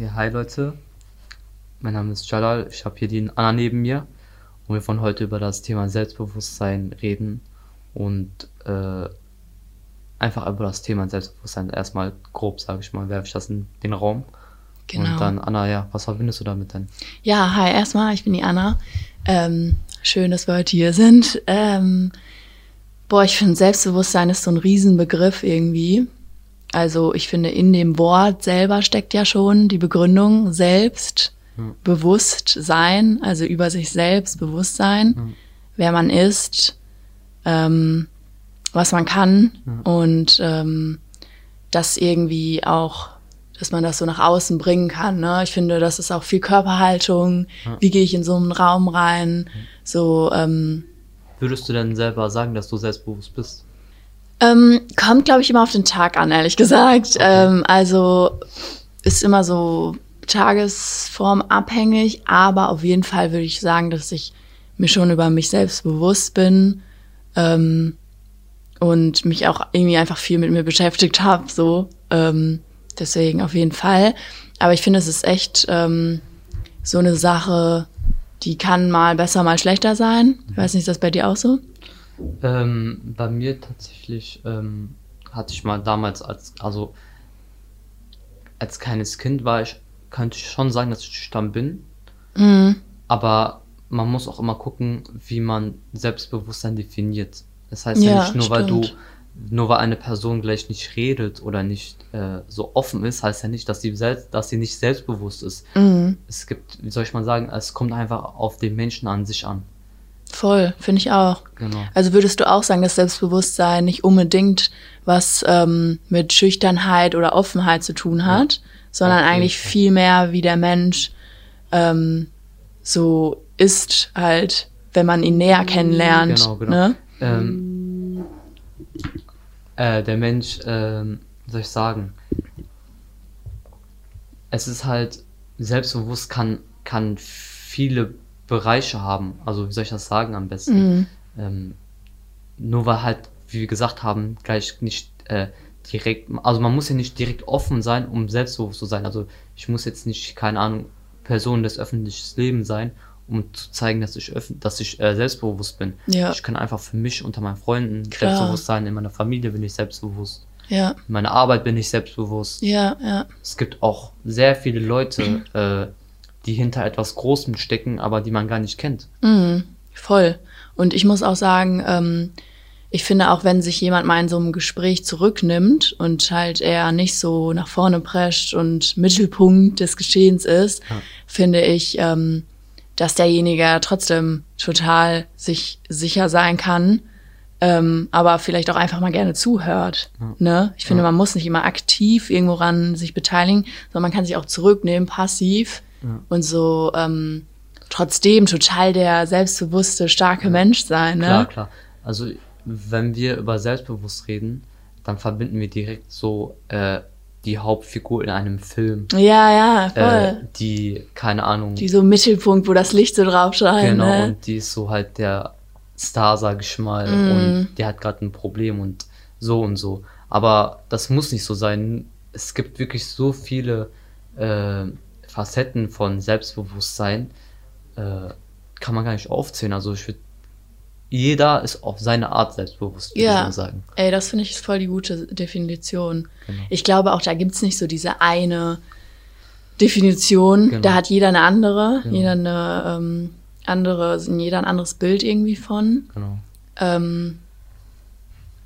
Ja, hi Leute, mein Name ist Jalal, ich habe hier die Anna neben mir und wir wollen heute über das Thema Selbstbewusstsein reden und äh, einfach über das Thema Selbstbewusstsein erstmal grob, sage ich mal, werfe ich das in den Raum. Genau. Und dann, Anna, ja, was verbindest du damit denn? Ja, hi, erstmal, ich bin die Anna. Ähm, schön, dass wir heute hier sind. Ähm, boah, ich finde, Selbstbewusstsein ist so ein Riesenbegriff irgendwie. Also ich finde, in dem Wort selber steckt ja schon die Begründung selbst, Ja. bewusst sein, also über sich selbst bewusst sein, Ja. wer man ist, ähm, was man kann und ähm, das irgendwie auch, dass man das so nach außen bringen kann. Ne? Ich finde, das ist auch viel Körperhaltung. Wie gehe ich in so einen Raum rein? So ähm, Würdest du denn selber sagen, dass du selbstbewusst bist? Ähm, kommt, glaube ich, immer auf den Tag an, ehrlich gesagt. Ähm, also ist immer so tagesformabhängig, aber auf jeden Fall würde ich sagen, dass ich mir schon über mich selbst bewusst bin ähm, und mich auch irgendwie einfach viel mit mir beschäftigt habe. So, ähm, deswegen auf jeden Fall. Aber ich finde, es ist echt ähm, so eine Sache, die kann mal besser, mal schlechter sein. Ich weiß nicht, ist das bei dir auch so? Ähm, bei mir tatsächlich ähm, hatte ich mal damals als, also als kleines Kind war ich, könnte ich schon sagen, dass ich schüchtern bin. Aber man muss auch immer gucken, wie man Selbstbewusstsein definiert. Das heißt ja, Ja, nicht nur, weil du, stimmt. nur weil eine Person gleich nicht redet oder nicht äh, so offen ist, heißt ja nicht, dass sie, selbst, dass sie nicht selbstbewusst ist. Es gibt, wie soll ich mal sagen, es kommt einfach auf den Menschen an sich an. Voll, finde ich auch. Genau. Also würdest du auch sagen, dass Selbstbewusstsein nicht unbedingt was ähm, mit Schüchternheit oder Offenheit zu tun hat, sondern Auf jeden eigentlich viel mehr, wie der Mensch ähm, so ist halt, wenn man ihn näher kennenlernt. Genau, genau. Ne? Ähm, äh, der Mensch, wie soll ich sagen, es ist halt, selbstbewusst kann, kann viele Bereiche haben. Also, wie soll ich das sagen am besten? Ähm, nur weil halt, wie wir gesagt haben, gleich nicht äh, direkt, also man muss ja nicht direkt offen sein, um selbstbewusst zu sein. Also, ich muss jetzt nicht, keine Ahnung, Person des öffentlichen Lebens sein, um zu zeigen, dass ich, dass ich äh, selbstbewusst bin. Ja. Ich kann einfach für mich unter meinen Freunden Klar. selbstbewusst sein, in meiner Familie bin ich selbstbewusst, Ja, in meiner Arbeit bin ich selbstbewusst. ja, ja. Es gibt auch sehr viele Leute, äh, die hinter etwas Großem stecken, aber die man gar nicht kennt. Mhm, voll. Und ich muss auch sagen, ähm, ich finde auch, wenn sich jemand mal in so einem Gespräch zurücknimmt und halt eher nicht so nach vorne prescht und Mittelpunkt des Geschehens ist, Ja. finde ich, ähm, dass derjenige trotzdem total sich sicher sein kann, ähm, aber vielleicht auch einfach mal gerne zuhört. Ne? Ich finde, Ja. man muss nicht immer aktiv irgendwo ran sich beteiligen, sondern man kann sich auch zurücknehmen, passiv und so ähm, trotzdem total der selbstbewusste, starke Mensch sein. Ne? Klar, klar. Also, wenn wir über selbstbewusst reden, dann verbinden wir direkt so äh, die Hauptfigur in einem Film, Ja, ja, voll. äh, die, keine Ahnung, die so im Mittelpunkt, wo das Licht so drauf scheint. Genau, ne? und die ist so halt der Star, sag ich mal, Mhm. und der hat gerade ein Problem und so und so. Aber das muss nicht so sein. Es gibt wirklich so viele äh, Facetten von Selbstbewusstsein, äh, kann man gar nicht aufzählen. Also ich würde, jeder ist auf seine Art selbstbewusst, würde ich Ja. mal sagen. Ey, das finde ich voll die gute Definition. Genau. Ich glaube auch, da gibt's nicht so diese eine Definition. Genau. Da hat jeder eine andere, Genau. jeder eine ähm, andere, jeder ein anderes Bild irgendwie von. Genau. Ähm,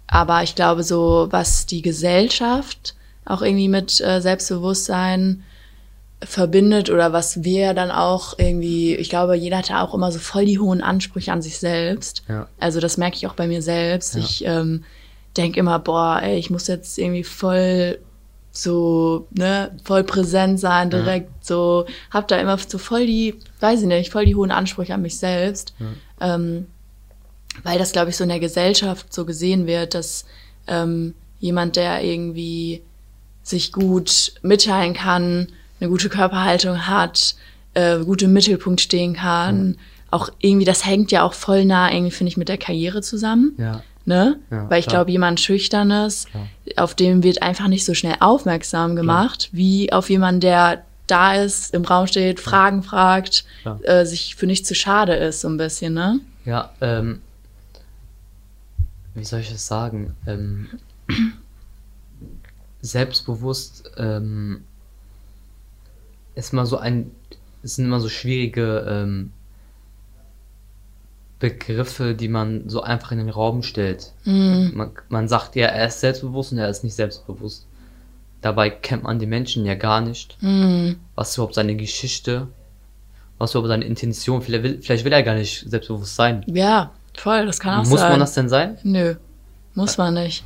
aber ich glaube, so was die Gesellschaft auch irgendwie mit äh, Selbstbewusstsein verbindet oder was wir dann auch irgendwie, ich glaube, jeder hat da auch immer so voll die hohen Ansprüche an sich selbst. Ja. Also das merke ich auch bei mir selbst. Ja. Ich ähm, denke immer, boah, ey, ich muss jetzt irgendwie voll so, ne, voll präsent sein, direkt so, hab da immer so voll die, weiß ich nicht, voll die hohen Ansprüche an mich selbst. Ähm, weil das, glaube ich, so in der Gesellschaft so gesehen wird, dass ähm, jemand, der irgendwie sich gut mitteilen kann, eine gute Körperhaltung hat, äh, gut im Mittelpunkt stehen kann, auch irgendwie, das hängt ja auch voll nah, irgendwie, finde ich, mit der Karriere zusammen. Ja. Ne? Ja, Weil ich klar. glaube, jemand Schüchternes, Klar. auf dem wird einfach nicht so schnell aufmerksam gemacht, wie auf jemanden, der da ist, im Raum steht, Fragen fragt, Ja. äh, sich für nichts zu schade ist, so ein bisschen, ne? Ja, ähm, wie soll ich es sagen? Ähm, selbstbewusst ähm, ist mal so ein, es sind immer so schwierige ähm, Begriffe, die man so einfach in den Raum stellt. Man, man sagt ja, er ist selbstbewusst und er ist nicht selbstbewusst. Dabei kennt man die Menschen ja gar nicht. Was ist überhaupt seine Geschichte? Was ist überhaupt seine Intention? Vielleicht will, vielleicht will er gar nicht selbstbewusst sein. Ja, voll, das kann auch Muss sein. man das denn sein? Nö, muss man nicht.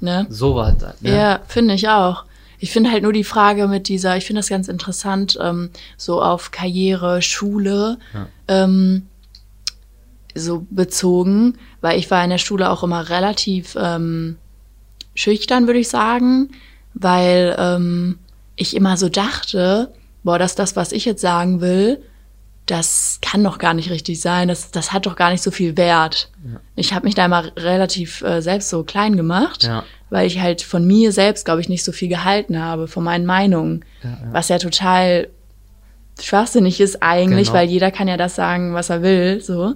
Ne? So war halt. Ne? Ja, finde ich auch. Ich finde halt nur die Frage mit dieser, ich finde das ganz interessant, ähm, so auf Karriere, Schule, Ja. ähm, so bezogen, weil ich war in der Schule auch immer relativ ähm, schüchtern, würde ich sagen, weil ähm, ich immer so dachte, boah, dass das, was ich jetzt sagen will, das kann doch gar nicht richtig sein, das, das hat doch gar nicht so viel Wert. Ich habe mich da immer relativ äh, selbst so klein gemacht, Ja. Weil ich halt von mir selbst, glaube ich, nicht so viel gehalten habe, von meinen Meinungen, Ja, ja. was ja total schwachsinnig ist eigentlich, Genau. weil jeder kann ja das sagen, was er will, so.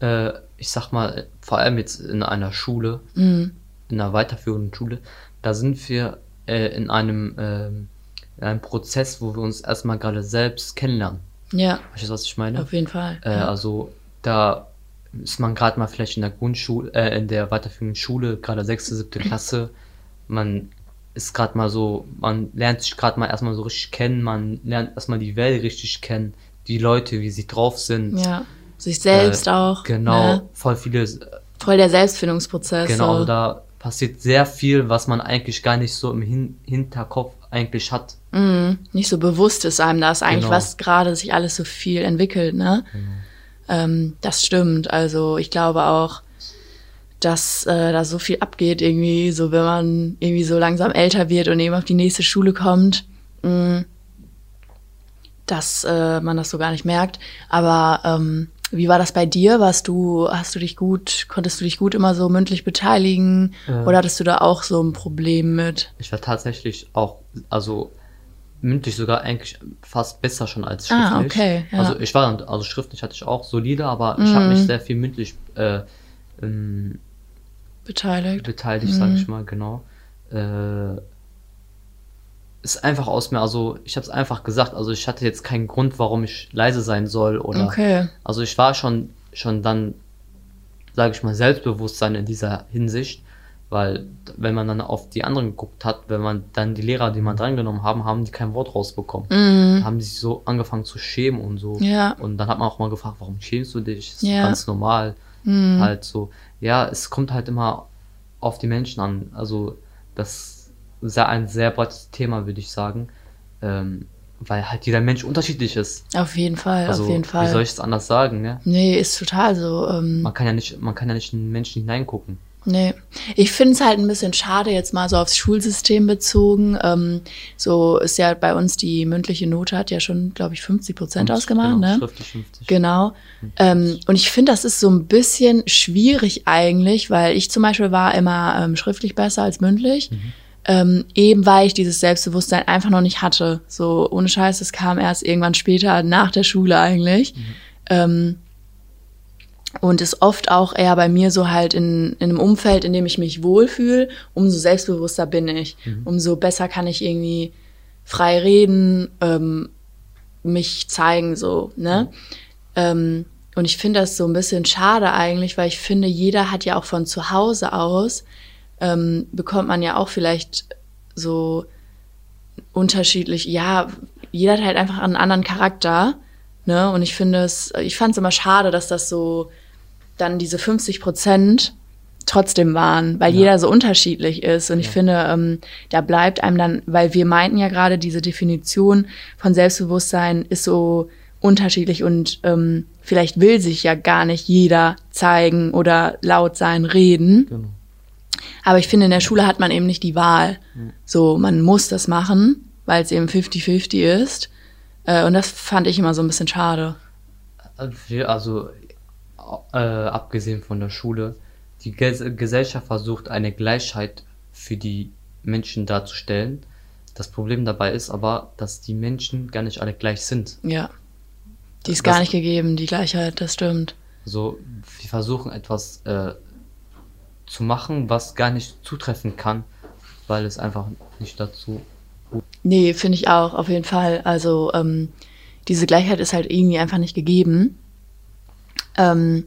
Äh, ich sag mal, vor allem jetzt in einer Schule, Mhm. in einer weiterführenden Schule, da sind wir äh, in einem, ähm, in einem Prozess, wo wir uns erstmal gerade selbst kennenlernen. Ja, Weißt du, was ich meine? auf jeden Fall. Äh, ja. Also da ist man gerade mal vielleicht in der Grundschule, äh, in der weiterführenden Schule, gerade sechste, siebte Klasse. Man ist gerade mal so, man lernt sich gerade mal erstmal so richtig kennen, man lernt erstmal die Welt richtig kennen, die Leute, wie sie drauf sind. ja, sich selbst Äh, auch. Genau, Ne? voll viele, Voll der Selbstfindungsprozess. genau, so. also da passiert sehr viel, was man eigentlich gar nicht so im Hin Hinterkopf eigentlich hat. Mhm. Nicht so bewusst ist einem das eigentlich, Genau. was gerade sich alles so viel entwickelt, ne? Ähm, das stimmt. Also ich glaube auch, dass äh, da so viel abgeht irgendwie, so wenn man irgendwie so langsam älter wird und eben auf die nächste Schule kommt, mh, dass äh, man das so gar nicht merkt. Aber ähm, wie war das bei dir? Warst du, hast du dich gut, konntest du dich gut immer so mündlich beteiligen Äh. oder hattest du da auch so ein Problem mit? Ich war tatsächlich auch, also mündlich sogar eigentlich fast besser schon als Ah, schriftlich. okay, ja. Also ich war also schriftlich hatte ich auch solide, aber ich habe mich sehr viel mündlich äh, ähm, Beteiligt? beteiligt, sage ich mal, genau. Äh, ist einfach aus mir, also ich habe es einfach gesagt, also ich hatte jetzt keinen Grund, warum ich leise sein soll oder Okay. also ich war schon schon dann, sage ich mal, Selbstbewusstsein in dieser Hinsicht, weil wenn man dann auf die anderen geguckt hat, wenn man dann die Lehrer, die man drangenommen haben, haben die kein Wort rausbekommen. Dann haben die sich so angefangen zu schämen und so. Mhm. Ja. Und dann hat man auch mal gefragt, warum schämst du dich? Das ist Ja. Mhm. ganz normal. Halt so. Ja, es kommt halt immer auf die Menschen an. Also das ist ja ein sehr breites Thema, würde ich sagen. Ähm, weil halt jeder Mensch unterschiedlich ist. Auf jeden Fall, Also, auf jeden wie soll Fall. ich es anders sagen, ne? Nee, ist total so. Ähm, Man kann ja nicht, man kann ja nicht in Menschen hineingucken. Nee. Ich finde es halt ein bisschen schade, jetzt mal so aufs Schulsystem bezogen. Ähm, so ist ja bei uns die mündliche Note hat ja schon, glaube ich, 50 Prozent ausgemacht, genau, ne? Schriftlich 50. Genau. Ähm, und ich finde, das ist so ein bisschen schwierig eigentlich, weil ich zum Beispiel war immer ähm, schriftlich besser als mündlich. Ähm, eben weil ich dieses Selbstbewusstsein einfach noch nicht hatte. So ohne Scheiß, das kam erst irgendwann später nach der Schule eigentlich. Ähm, und ist oft auch eher bei mir so halt in, in einem Umfeld, in dem ich mich wohlfühle, umso selbstbewusster bin ich. Umso besser kann ich irgendwie frei reden, ähm, mich zeigen, so, ne? Ähm, und ich finde das so ein bisschen schade eigentlich, weil ich finde, jeder hat ja auch von zu Hause aus, ähm, bekommt man ja auch vielleicht so unterschiedlich, ja, jeder hat halt einfach einen anderen Charakter, ne? Und ich finde es, ich fand es immer schade, dass das so dann diese 50 Prozent trotzdem waren, weil Ja. jeder so unterschiedlich ist. Und ich finde, ähm, da bleibt einem dann, weil wir meinten ja gerade, diese Definition von Selbstbewusstsein ist so unterschiedlich und ähm, vielleicht will sich ja gar nicht jeder zeigen oder laut sein, reden. Genau. Aber ich finde, in der Schule hat man eben nicht die Wahl. So, man muss das machen, weil es eben 50-50 ist. Äh, und das fand ich immer so ein bisschen schade. Wir, also, äh, abgesehen von der Schule, die Ges Gesellschaft versucht, eine Gleichheit für die Menschen darzustellen. Das Problem dabei ist aber, dass die Menschen gar nicht alle gleich sind. Ja. Die ist Das- gar nicht gegeben, die Gleichheit, das stimmt. So, wir versuchen etwas äh, zu machen, was gar nicht zutreffen kann, weil es einfach nicht dazu. Nee, finde ich auch, auf jeden Fall. Also ähm, diese Gleichheit ist halt irgendwie einfach nicht gegeben. Ähm,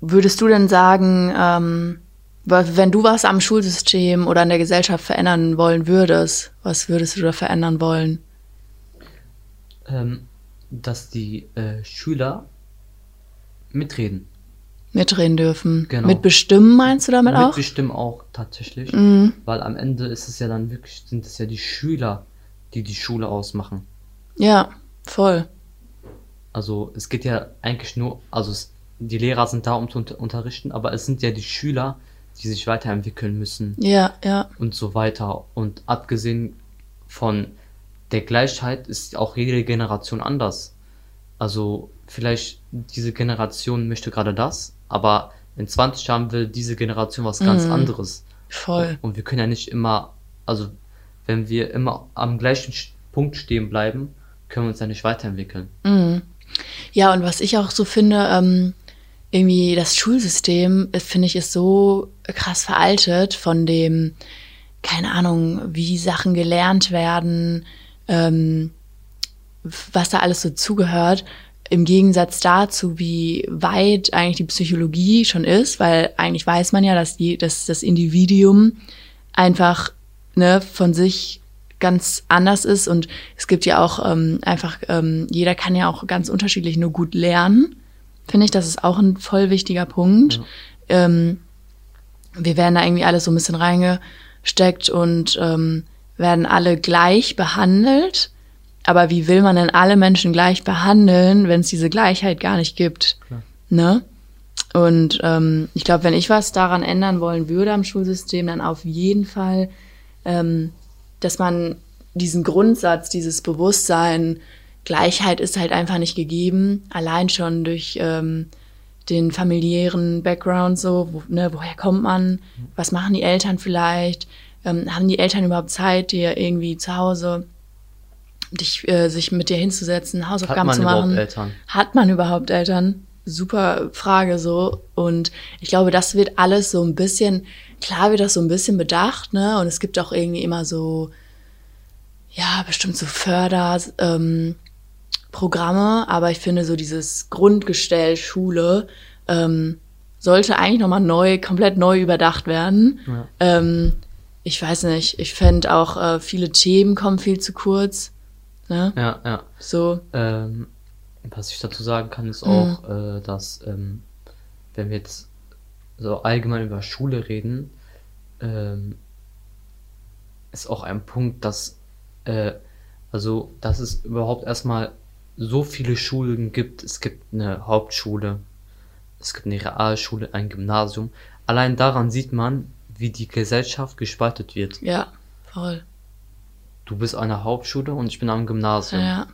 würdest du denn sagen, ähm, wenn du was am Schulsystem oder an der Gesellschaft verändern wollen würdest, was würdest du da verändern wollen? Ähm, dass die äh, Schüler mitreden. Mitreden dürfen. Genau. Mitbestimmen meinst du damit auch? Mitbestimmen auch tatsächlich. Mhm. Weil am Ende ist es ja dann wirklich, sind es ja die Schüler, die die Schule ausmachen. Ja, voll. Also es geht ja eigentlich nur, also es, die Lehrer sind da, um zu unter unterrichten, aber es sind ja die Schüler, die sich weiterentwickeln müssen Ja, ja. und so weiter. Und abgesehen von der Gleichheit ist auch jede Generation anders. Also vielleicht diese Generation möchte gerade das, aber in 20 Jahren will diese Generation was ganz Mhm. anderes. Voll. Und wir können ja nicht immer, also wenn wir immer am gleichen Punkt stehen bleiben, können wir uns ja nicht weiterentwickeln. Mhm. Ja, und was ich auch so finde, ähm, irgendwie das Schulsystem, äh, finde ich, ist so krass veraltet von dem, keine Ahnung, wie Sachen gelernt werden, ähm, was da alles so zugehört. Im Gegensatz dazu, wie weit eigentlich die Psychologie schon ist, weil eigentlich weiß man ja, dass, die, dass das Individuum einfach ne, von sich ganz anders ist und es gibt ja auch ähm, einfach, ähm, jeder kann ja auch ganz unterschiedlich nur gut lernen. Finde ich, das ist auch ein voll wichtiger Punkt. Ähm, wir werden da irgendwie alle so ein bisschen reingesteckt und ähm, werden alle gleich behandelt. Aber wie will man denn alle Menschen gleich behandeln, wenn es diese Gleichheit gar nicht gibt? Klar. Ne? Und ähm, ich glaube, wenn ich was daran ändern wollen würde am Schulsystem, dann auf jeden Fall, ähm, dass man diesen Grundsatz, dieses Bewusstsein, Gleichheit ist halt einfach nicht gegeben, allein schon durch ähm, den familiären Background so, wo, ne, woher kommt man, was machen die Eltern vielleicht, ähm, haben die Eltern überhaupt Zeit, dir irgendwie zu Hause dich, äh, sich mit dir hinzusetzen, Hat Hausaufgaben man zu überhaupt machen? Eltern? Hat man überhaupt Eltern? Super Frage so. Und ich glaube, das wird alles so ein bisschen, klar wird das so ein bisschen bedacht, ne? Und es gibt auch irgendwie immer so, ja, bestimmt so Förder, ähm, aber ich finde so dieses Grundgestell Schule ähm, sollte eigentlich nochmal neu, komplett neu überdacht werden. Ja. Ähm, ich weiß nicht, ich fände auch, äh, viele Themen kommen viel zu kurz. Ne? Ja, ja. So, Ähm, was ich dazu sagen kann, ist Mhm. auch, äh, dass, ähm, wenn wir jetzt so allgemein über Schule reden, ähm, ist auch ein Punkt, dass, äh, also, dass es überhaupt erstmal so viele Schulen gibt. Es gibt eine Hauptschule, es gibt eine Realschule, ein Gymnasium. Allein daran sieht man, wie die Gesellschaft gespaltet wird. ja, voll. Du bist an der Hauptschule und ich bin am Gymnasium. Ja.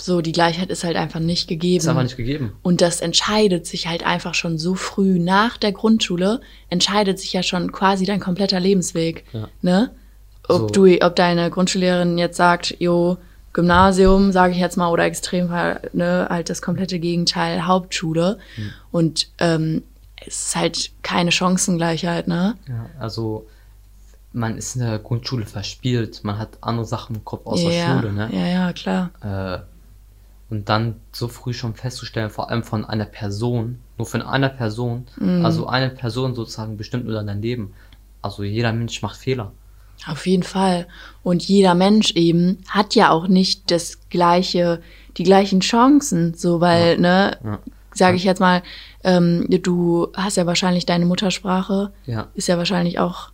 So, die Gleichheit ist halt einfach nicht gegeben. Ist einfach nicht gegeben. Und das entscheidet sich halt einfach schon so früh nach der Grundschule, entscheidet sich ja schon quasi dein kompletter Lebensweg. Ja. Ne? Ob, So. du, ob deine Grundschullehrerin jetzt sagt, jo, Gymnasium, sage ich jetzt mal, oder Extremfall, ne, halt das komplette Gegenteil, Hauptschule. Hm. Und ähm, es ist halt keine Chancengleichheit, ne? Ja, also man ist in der Grundschule verspielt, man hat andere Sachen im Kopf außer ja, Schule, ne? ja, ja, klar. Äh, und dann so früh schon festzustellen, vor allem von einer Person, nur von einer Person, Mhm. also eine Person sozusagen bestimmt nur dein Leben. Also jeder Mensch macht Fehler. Auf jeden Fall. Und jeder Mensch eben hat ja auch nicht das gleiche, die gleichen Chancen, so weil, ne, Ja. sage ich jetzt mal, ähm, du hast ja wahrscheinlich deine Muttersprache, Ja, ist ja wahrscheinlich auch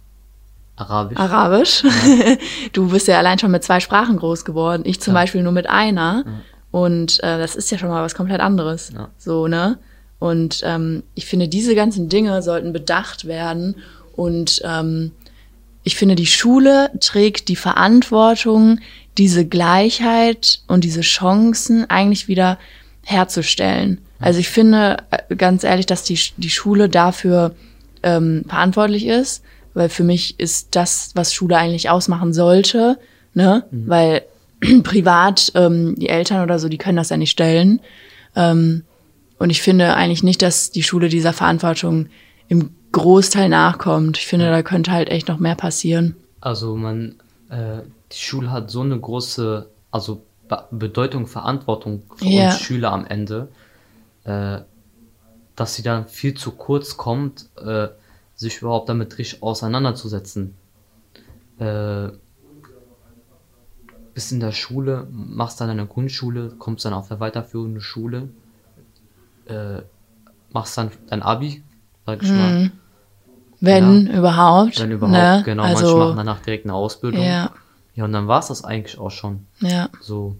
Arabisch. Arabisch. du bist ja allein schon mit zwei Sprachen groß geworden. Ich zum Ja. Beispiel nur mit einer. Und äh, das ist ja schon mal was komplett anderes. Ja. So, ne? Und ähm, ich finde, diese ganzen Dinge sollten bedacht werden. Und ähm, ich finde, die Schule trägt die Verantwortung, diese Gleichheit und diese Chancen eigentlich wieder herzustellen. Also ich finde äh, ganz ehrlich, dass die, die Schule dafür ähm, verantwortlich ist, weil für mich ist das, was Schule eigentlich ausmachen sollte, ne? Mhm. Weil privat ähm, die Eltern oder so, die können das ja nicht stellen. Ähm, und ich finde eigentlich nicht, dass die Schule dieser Verantwortung im Großteil nachkommt. Ich finde, da könnte halt echt noch mehr passieren. Also man, äh, die Schule hat so eine große, also Be Bedeutung, Verantwortung für Ja. uns Schüler am Ende, äh, dass sie dann viel zu kurz kommt, äh, sich überhaupt damit richtig auseinanderzusetzen. Äh, bist in der Schule, machst dann eine Grundschule, kommst dann auf der weiterführende Schule, äh, machst dann dein Abi, sag ich mal, Wenn überhaupt. wenn überhaupt, ne? genau, manche Also, machen danach direkt eine Ausbildung. ja, Ja, und dann war es das eigentlich auch schon. ja. So,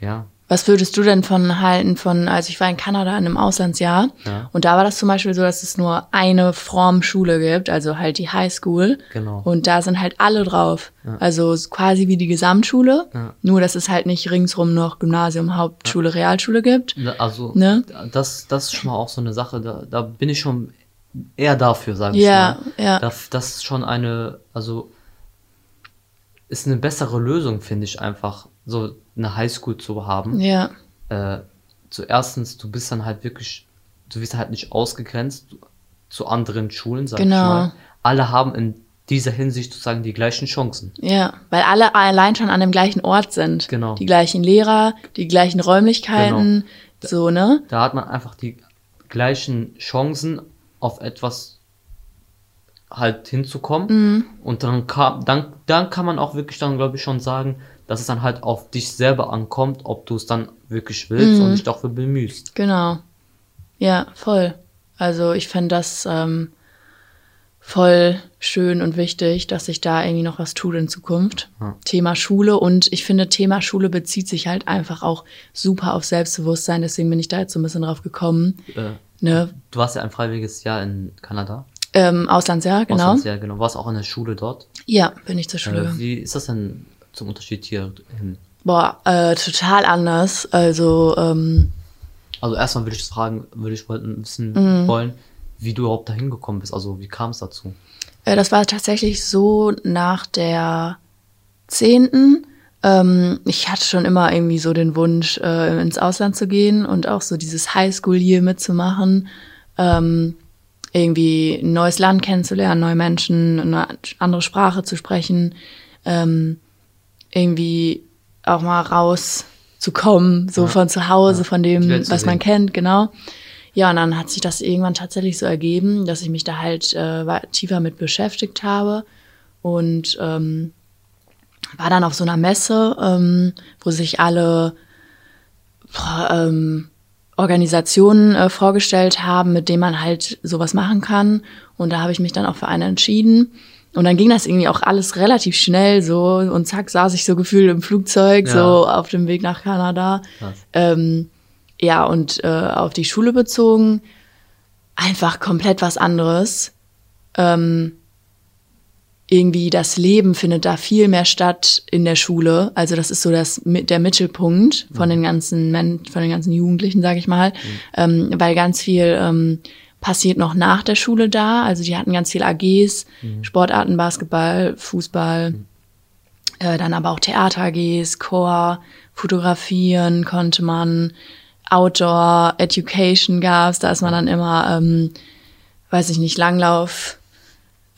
ja. Was würdest du denn von halten von, also ich war in Kanada in einem Auslandsjahr Ja. und da war das zum Beispiel so, dass es nur eine Form Schule gibt, also halt die Highschool. Genau. Und da sind halt alle drauf. Also es ist quasi wie die Gesamtschule, Ja. nur dass es halt nicht ringsrum noch Gymnasium, Hauptschule, Realschule gibt. Also, Ne? das, das ist schon mal auch so eine Sache, da, da bin ich schon eher dafür, sage ich Ja, mal. ja. Das, das ist schon eine, also, ist eine bessere Lösung, finde ich einfach, so eine Highschool zu haben. Ja, Äh, zuerstens, du bist dann halt wirklich, du wirst halt nicht ausgegrenzt zu anderen Schulen, sag Genau. ich mal. Alle haben in dieser Hinsicht sozusagen die gleichen Chancen. ja, weil alle allein schon an dem gleichen Ort sind. Genau. Die gleichen Lehrer, die gleichen Räumlichkeiten, so, ne? Da hat man einfach die gleichen Chancen, auf etwas halt hinzukommen. Mhm. Und dann kann, dann, dann kann man auch wirklich dann, glaube ich, schon sagen, dass es dann halt auf dich selber ankommt, ob du es dann wirklich willst Mhm. und dich dafür bemühst. Genau. Ja, voll. Also ich finde das ähm, voll schön und wichtig, dass sich da irgendwie noch was tut in Zukunft. Ja. Thema Schule und ich finde, Thema Schule bezieht sich halt einfach auch super auf Selbstbewusstsein. Deswegen bin ich da jetzt so ein bisschen drauf gekommen. Äh, Ne? du warst ja ein freiwilliges Jahr in Kanada. Ähm, Auslandsjahr, genau. Auslandsjahr, genau. Warst auch in der Schule dort. Ja, bin ich zur Schule. Äh, wie ist das denn zum Unterschied hier hin? Boah, äh, total anders. Also, ähm, Also erstmal würde ich fragen, würde ich wissen Mhm. wollen, wie du überhaupt dahin gekommen bist. Also wie kam es dazu? Äh, das war tatsächlich so nach der zehnten. Ähm, ich hatte schon immer irgendwie so den Wunsch, äh, ins Ausland zu gehen und auch so dieses Highschool hier mitzumachen. Ähm, irgendwie ein neues Land kennenzulernen, neue Menschen, eine andere Sprache zu sprechen. Ähm, irgendwie auch mal rauszukommen, so Ja, von zu Hause, ja. von dem, was man sehen. kennt, genau. Ja, und dann hat sich das irgendwann tatsächlich so ergeben, dass ich mich da halt äh, tiefer mit beschäftigt habe und ähm, war dann auf so einer Messe, ähm, wo sich alle boah, ähm, Organisationen äh, vorgestellt haben, mit denen man halt sowas machen kann. Und da habe ich mich dann auch für eine entschieden. Und dann ging das irgendwie auch alles relativ schnell so und zack saß ich so gefühlt im Flugzeug Ja. so auf dem Weg nach Kanada. Ähm, ja, und äh, auf die Schule bezogen, einfach komplett was anderes. Ähm, irgendwie das Leben findet da viel mehr statt in der Schule. Also das ist so das, der Mittelpunkt von den ganzen Men von den ganzen Jugendlichen, sage ich mal, ähm, weil ganz viel ähm, passiert noch nach der Schule da. Also die hatten ganz viel AGs, Sportarten, Basketball, Fußball, äh, dann aber auch Theater-AGs, Chor, fotografieren konnte man, Outdoor, Education gab's, da ist man dann immer, ähm, weiß ich nicht, Langlauf,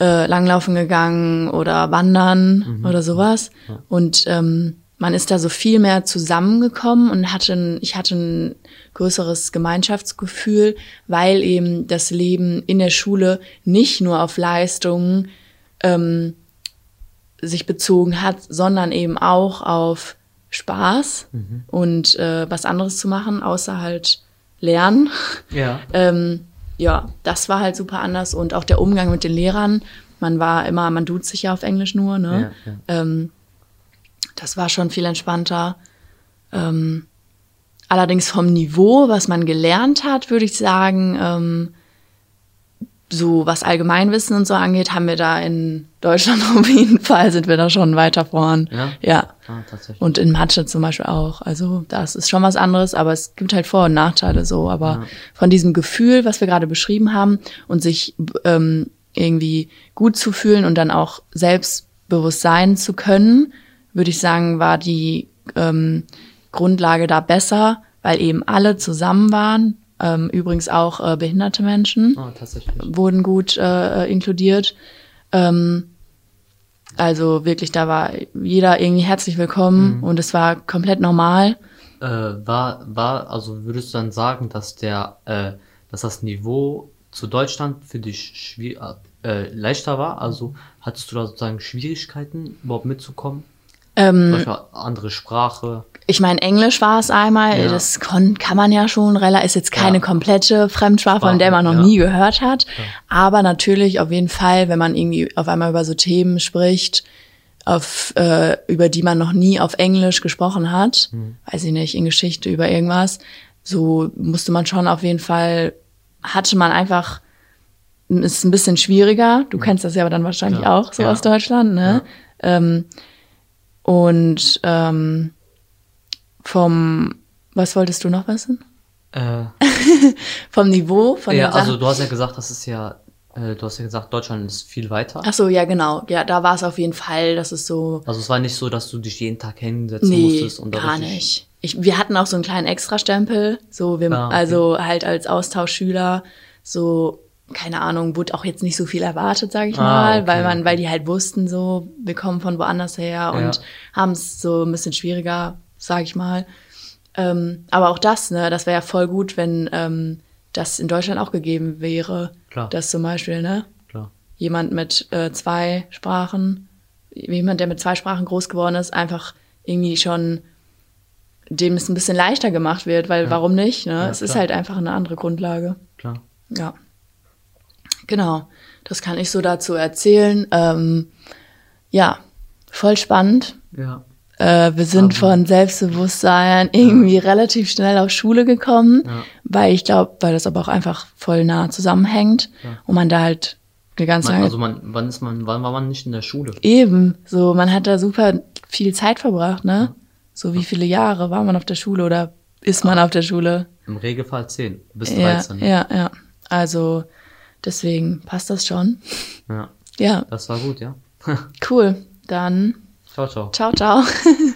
äh, Langlaufen gegangen oder Wandern oder sowas. Und ähm, man ist da so viel mehr zusammengekommen und hatte, ein, ich hatte ein größeres Gemeinschaftsgefühl, weil eben das Leben in der Schule nicht nur auf Leistungen ähm, sich bezogen hat, sondern eben auch auf Spaß und äh, was anderes zu machen, außer halt lernen. Ja. Ähm, ja, das war halt super anders und auch der Umgang mit den Lehrern. Man war immer, man duzt sich ja auf Englisch nur, ne? Ja, ja. Ähm, das war schon viel entspannter. Ähm, allerdings vom Niveau, was man gelernt hat, würde ich sagen, ähm, so was Allgemeinwissen und so angeht, haben wir da in Deutschland auf jeden Fall sind wir da schon weiter vorn. Ja? ja. Ah, tatsächlich. Und in Mathe zum Beispiel auch. Also das ist schon was anderes, aber es gibt halt Vor- und Nachteile so. Aber Ja. von diesem Gefühl, was wir gerade beschrieben haben und sich ähm, irgendwie gut zu fühlen und dann auch selbstbewusst sein zu können, würde ich sagen, war die ähm, Grundlage da besser, weil eben alle zusammen waren. Ähm, übrigens auch äh, behinderte Menschen tatsächlich. wurden gut äh, inkludiert. Ähm, also wirklich, da war jeder irgendwie herzlich willkommen und es war komplett normal. Äh, war, war, also würdest du dann sagen, dass der, äh, dass das Niveau zu Deutschland für dich schwier äh, leichter war? Also hattest du da sozusagen Schwierigkeiten, überhaupt mitzukommen? Ähm, andere Sprache. Ich meine, Englisch war es einmal, Ja. das kon kann man ja schon relativ, ist jetzt keine Ja. komplette Fremdsprache, von der man noch Ja. nie gehört hat. Aber natürlich auf jeden Fall, wenn man irgendwie auf einmal über so Themen spricht, auf, äh, über die man noch nie auf Englisch gesprochen hat, Hm. weiß ich nicht, in Geschichte über irgendwas, so musste man schon auf jeden Fall, hatte man einfach, ist ein bisschen schwieriger. Du kennst das ja aber dann wahrscheinlich auch, so aus Deutschland, ne? Ähm, und ähm, vom, was wolltest du noch wissen? Äh, Vom Niveau, von ja, also du hast ja gesagt, das ist ja, äh, du hast ja gesagt, Deutschland ist viel weiter. Ach so, ja, genau. Ja, da war es auf jeden Fall, dass es so, Also es war nicht so, dass du dich jeden Tag hinsetzen nee, musstest und gar nicht. Ich, wir hatten auch so einen kleinen Extrastempel, so wir, Ah, okay. also halt als Austauschschüler, so keine Ahnung, wurde auch jetzt nicht so viel erwartet, sage ich Ah, mal, okay, weil man, weil die halt wussten, so wir kommen von woanders her und Ja. haben es so ein bisschen schwieriger, sage ich mal. Ähm, aber auch das, ne, das wäre ja voll gut, wenn ähm, das in Deutschland auch gegeben wäre, Klar. dass zum Beispiel, ne, Klar. jemand mit äh, zwei Sprachen, jemand, der mit zwei Sprachen groß geworden ist, einfach irgendwie schon dem es ein bisschen leichter gemacht wird, weil warum nicht? Ne? Ja, es ist klar. halt einfach eine andere Grundlage. Klar. Ja. Genau. Das kann ich so dazu erzählen. Ähm, ja, voll spannend. Ja. Äh, wir sind von Selbstbewusstsein irgendwie relativ schnell auf Schule gekommen, Ja. weil ich glaube, weil das aber auch einfach voll nah zusammenhängt Ja. und man da halt eine ganz Man, lange also man, wann ist man, wann war man nicht in der Schule? Eben, so man hat da super viel Zeit verbracht, ne? So wie viele Jahre war man auf der Schule oder ist man auf der Schule? Im Regelfall 10 bis Ja, 13. ja, ja. Also deswegen passt das schon. ja. Ja, Das war gut, ja. cool. Dann ciao, ciao. ciao, ciao.